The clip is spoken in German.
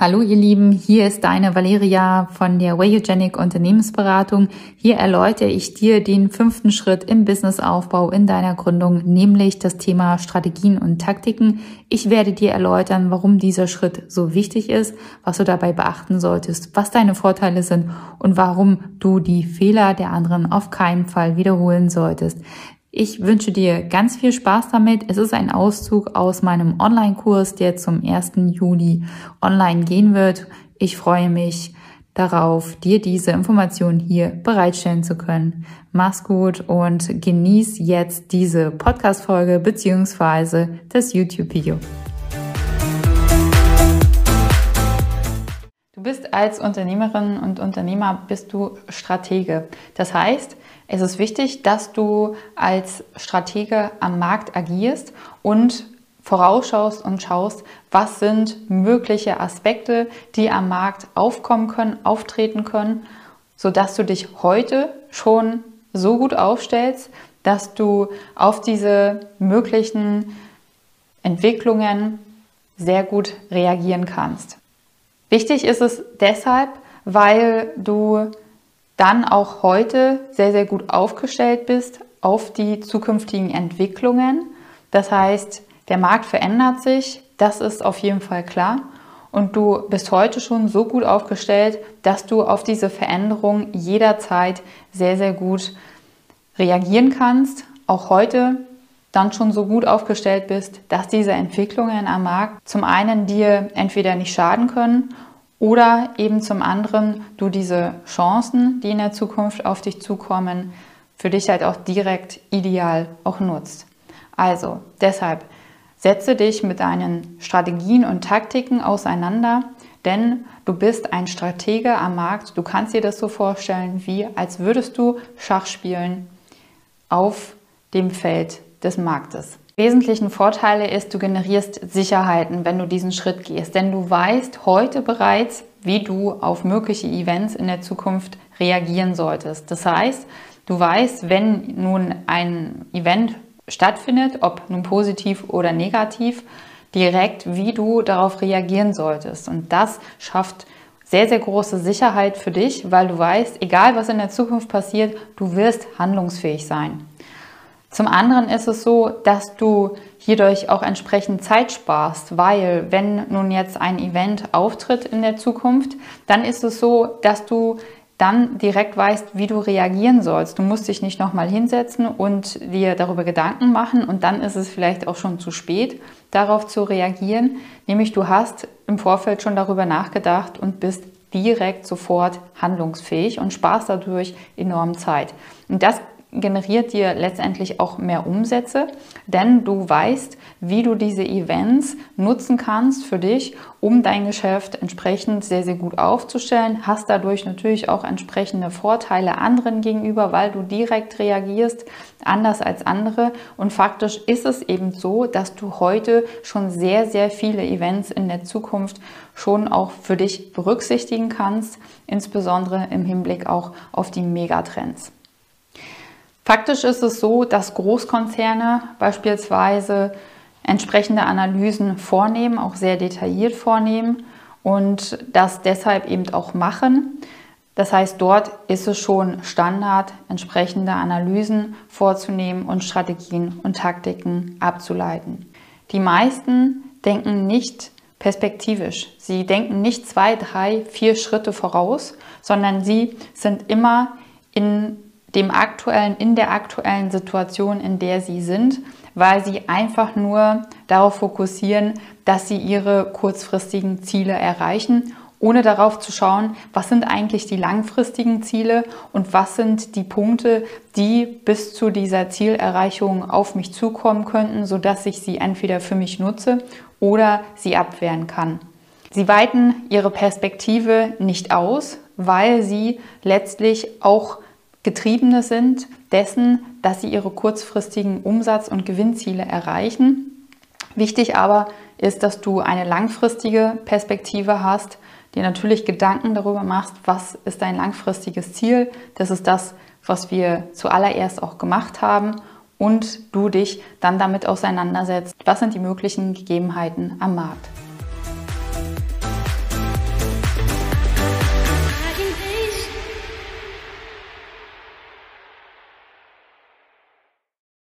Hallo ihr Lieben, hier ist deine Valeria von der Wayogenic Unternehmensberatung. Hier erläutere ich dir den fünften Schritt im Businessaufbau in deiner Gründung, nämlich das Thema Strategien und Taktiken. Ich werde dir erläutern, warum dieser Schritt so wichtig ist, was du dabei beachten solltest, was deine Vorteile sind und warum du die Fehler der anderen auf keinen Fall wiederholen solltest. Ich wünsche dir ganz viel Spaß damit. Es ist ein Auszug aus meinem Online-Kurs, der zum 1. Juli online gehen wird. Ich freue mich darauf, dir diese Informationen hier bereitstellen zu können. Mach's gut und genieß jetzt diese Podcast-Folge beziehungsweise das YouTube-Video. Du bist als Unternehmerin und Unternehmer bist du Stratege. Das heißt, es ist wichtig, dass du als Stratege am Markt agierst und vorausschaust und schaust, was sind mögliche Aspekte, die am Markt aufkommen können, auftreten können, sodass du dich heute schon so gut aufstellst, dass du auf diese möglichen Entwicklungen sehr gut reagieren kannst. Wichtig ist es deshalb, weil du dann auch heute sehr, sehr gut aufgestellt bist auf die zukünftigen Entwicklungen. Das heißt, der Markt verändert sich, das ist auf jeden Fall klar. Und du bist heute schon so gut aufgestellt, dass du auf diese Veränderung jederzeit sehr, sehr gut reagieren kannst. Auch heute dann schon so gut aufgestellt bist, dass diese Entwicklungen am Markt zum einen dir entweder nicht schaden können oder eben zum anderen du diese Chancen, die in der Zukunft auf dich zukommen, für dich halt auch direkt ideal auch nutzt. Also deshalb setze dich mit deinen Strategien und Taktiken auseinander, denn du bist ein Stratege am Markt. Du kannst dir das so vorstellen, wie als würdest du Schach spielen auf dem Feld des Marktes wesentlichen Vorteile ist, du generierst Sicherheiten, wenn du diesen Schritt gehst. Denn du weißt heute bereits, wie du auf mögliche Events in der Zukunft reagieren solltest. Das heißt, du weißt, wenn nun ein Event stattfindet, ob nun positiv oder negativ, direkt, wie du darauf reagieren solltest. Und das schafft sehr, sehr große Sicherheit für dich, weil du weißt, egal was in der Zukunft passiert, du wirst handlungsfähig sein. Zum anderen ist es so, dass du hierdurch auch entsprechend Zeit sparst, weil wenn nun jetzt ein Event auftritt in der Zukunft, dann ist es so, dass du dann direkt weißt, wie du reagieren sollst. Du musst dich nicht nochmal hinsetzen und dir darüber Gedanken machen und dann ist es vielleicht auch schon zu spät, darauf zu reagieren. Nämlich du hast im Vorfeld schon darüber nachgedacht und bist direkt sofort handlungsfähig und sparst dadurch enorm Zeit. Und das generiert dir letztendlich auch mehr Umsätze, denn du weißt, wie du diese Events nutzen kannst für dich, um dein Geschäft entsprechend sehr, sehr gut aufzustellen, hast dadurch natürlich auch entsprechende Vorteile anderen gegenüber, weil du direkt reagierst, anders als andere. Und faktisch ist es eben so, dass du heute schon sehr, sehr viele Events in der Zukunft schon auch für dich berücksichtigen kannst, insbesondere im Hinblick auch auf die Megatrends. Faktisch ist es so, dass Großkonzerne beispielsweise entsprechende Analysen vornehmen, auch sehr detailliert vornehmen und das deshalb eben auch machen. Das heißt, dort ist es schon Standard, entsprechende Analysen vorzunehmen und Strategien und Taktiken abzuleiten. Die meisten denken nicht perspektivisch. Sie denken nicht zwei, drei, vier Schritte voraus, sondern sie sind immer in dem aktuellen, in der aktuellen Situation, in der sie sind, weil sie einfach nur darauf fokussieren, dass sie ihre kurzfristigen Ziele erreichen, ohne darauf zu schauen, was sind eigentlich die langfristigen Ziele und was sind die Punkte, die bis zu dieser Zielerreichung auf mich zukommen könnten, sodass ich sie entweder für mich nutze oder sie abwehren kann. Sie weiten ihre Perspektive nicht aus, weil sie letztlich auch Getriebene sind dessen, dass sie ihre kurzfristigen Umsatz- und Gewinnziele erreichen. Wichtig aber ist, dass du eine langfristige Perspektive hast, dir natürlich Gedanken darüber machst, was ist dein langfristiges Ziel. Das ist das, was wir zuallererst auch gemacht haben und du dich dann damit auseinandersetzt, was sind die möglichen Gegebenheiten am Markt.